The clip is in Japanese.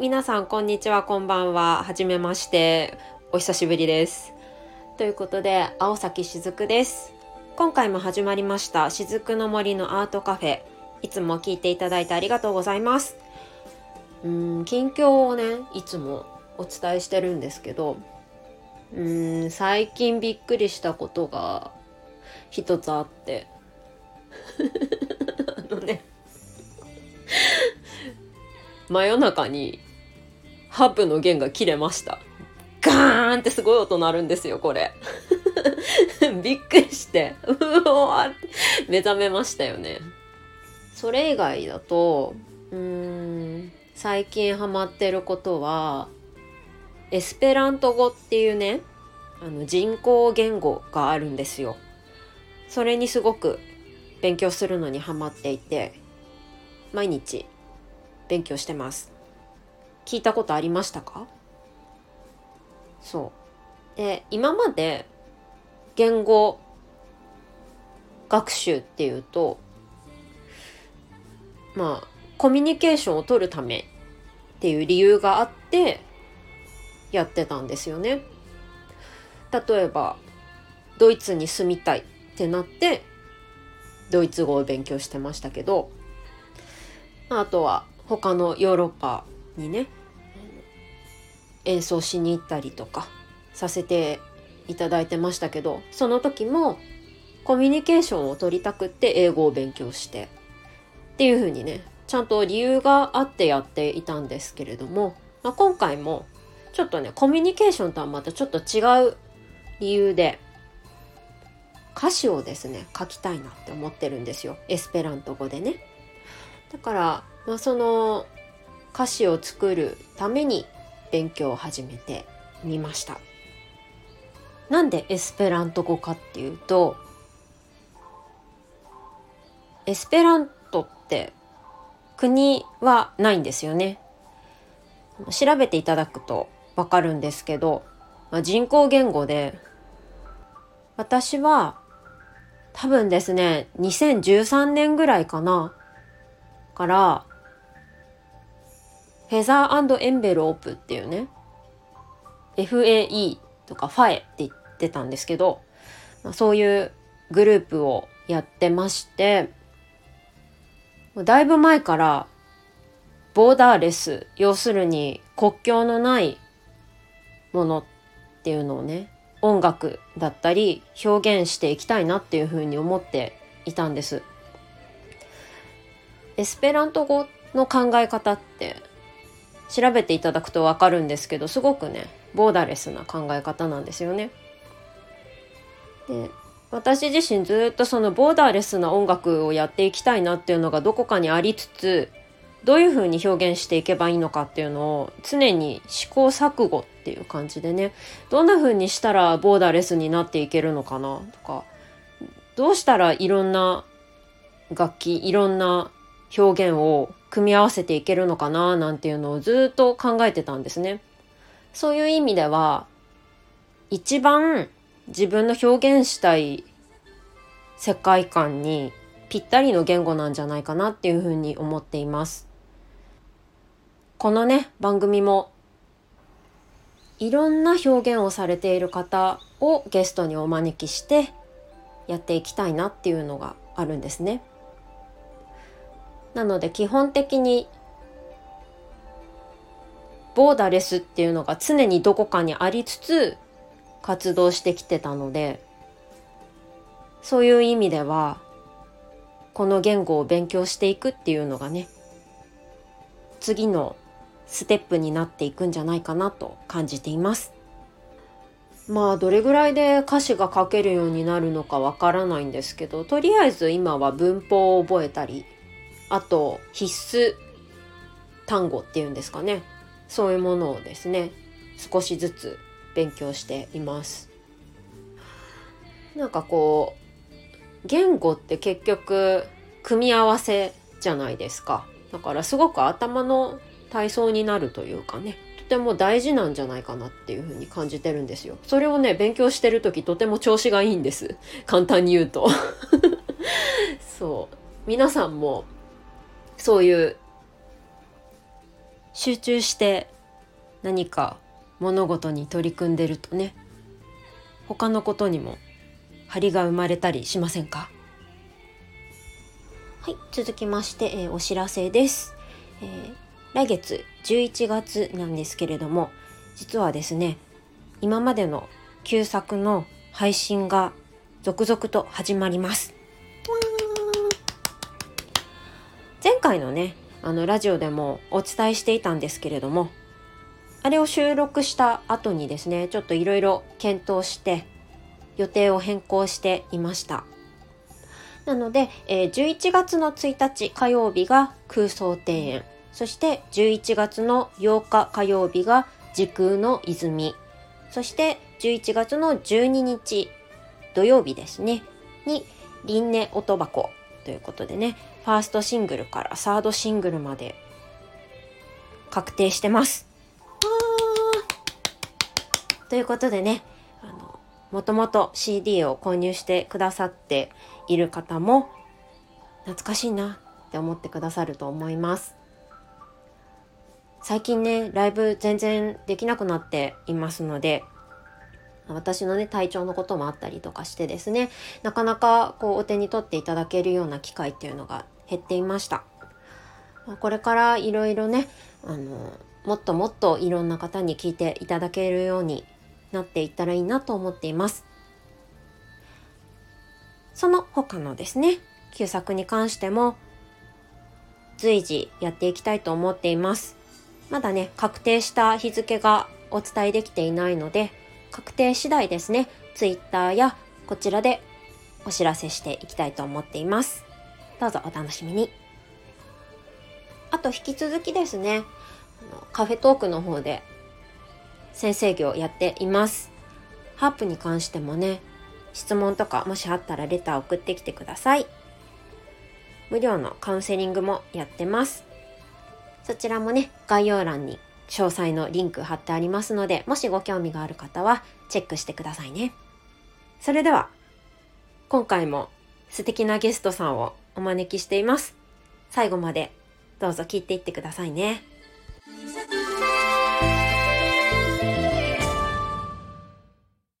皆さんこんにちは、こんばんは。はじめまして。お久しぶりです。ということで、青崎しずくです。今回も始まりました、しずくの森のアートカフェ。いつも聞いていただいてありがとうございます。うん、近況をね、いつもお伝えしてるんですけど、うん、最近びっくりしたことが一つあって。真夜中にハープの弦が切れました。ガーンってすごい音鳴るんですよ、これ。びっくりして、うわ目覚めましたよね。それ以外だと、うーん、最近ハマってることは、エスペラント語っていうね、あの人工言語があるんですよ。それにすごく勉強するのにハマっていて、毎日勉強してます。聞いたことありましたか？そう。で、今まで言語学習っていうと、まあ、コミュニケーションを取るためっていう理由があってやってたんですよね。例えば、ドイツに住みたいってなって、ドイツ語を勉強してましたけど、あとは他のヨーロッパにね演奏しに行ったりとかさせていただいてましたけどその時もコミュニケーションを取りたくって英語を勉強してっていう風にねちゃんと理由があってやっていたんですけれども、まあ、今回もちょっとねコミュニケーションとはまたちょっと違う理由で歌詞をですね書きたいなって思ってるんですよエスペラント語でね。だから、まあ、その歌詞を作るために勉強を始めてみました。なんでエスペラント語かっていうとエスペラントって国はないんですよね。調べていただくとわかるんですけど、まあ、人工言語で私は多分ですね2013年ぐらいかなから、フェザーエンベロープっていうね、FAE とかファエって言ってたんですけど、まあ、そういうグループをやってまして、だいぶ前からボーダーレス、要するに国境のないものっていうのをね、音楽だったり表現していきたいなっていうふうに思っていたんです。エスペラント語の考え方って調べていただくとわかるんですけどすごくねボーダレスな考え方なんですよね。で私自身ずっとそのボーダーレスな音楽をやっていきたいなっていうのがどこかにありつつどういうふうに表現していけばいいのかっていうのを常に試行錯誤っていう感じでねどんなふうにしたらボーダーレスになっていけるのかなとかどうしたらいろんな楽器いろんな表現を組み合わせていけるのかななんていうのをずっと考えてたんですね。そういう意味では一番自分の表現したい世界観にぴったりの言語なんじゃないかなっていうふうに思っています。このね番組もいろんな表現をされている方をゲストにお招きしてやっていきたいなっていうのがあるんですね。なので基本的にボーダレスっていうのが常にどこかにありつつ活動してきてたのでそういう意味ではこの言語を勉強していくっていうのがね次のステップになっていくんじゃないかなと感じています。まあどれぐらいで歌詞が書けるようになるのかわからないんですけどとりあえず今は文法を覚えたりあと必須単語っていうんですかね。そういうものをですね少しずつ勉強しています。なんかこう言語って結局組み合わせじゃないですか。だからすごく頭の体操になるというかねとても大事なんじゃないかなっていうふうに感じてるんですよ。それをね勉強してる時とても調子がいいんです。簡単に言うと。そう。皆さんもそういう集中して何か物事に取り組んでるとね。他のことにも張りが生まれたりしませんか？はい続きまして、えー、お知らせです、えー、来月11月なんですけれども実はですね今までの旧作の配信が続々と始まります。回のねあのラジオでもお伝えしていたんですけれどもあれを収録した後にですねちょっといろいろ検討して予定を変更していました。なので、えー、11月の1日火曜日が空想庭園。そして11月の8日火曜日が時空の泉。そして11月の12日土曜日ですね。に輪廻音箱。ということでねファーストシングルからサードシングルまで確定してます。ということでねあのもともと CD を購入してくださっている方も懐かしいなって思ってくださると思います。最近ねライブ全然できなくなっていますので私のね体調のこともあったりとかしてですねなかなかこうお手に取っていただけるような機会っていうのが減っていました。これからいろいろねあのもっともっといろんな方に聞いていただけるようになっていったらいいなと思っています。その他のですね旧作に関しても随時やっていきたいと思っています。まだね確定した日付がお伝えできていないので確定次第ですね。Twitter やこちらでお知らせしていきたいと思っています。どうぞお楽しみに。あと引き続きですね。カフェトークの方で先生業やっています。ハープに関してもね質問とかもしあったらレター送ってきてください。無料のカウンセリングもやってます。そちらもね概要欄に詳細のリンク貼ってありますのでもしご興味がある方はチェックしてくださいねそれでは今回も素敵なゲストさんをお招きしています最後までどうぞ聞いていってくださいね。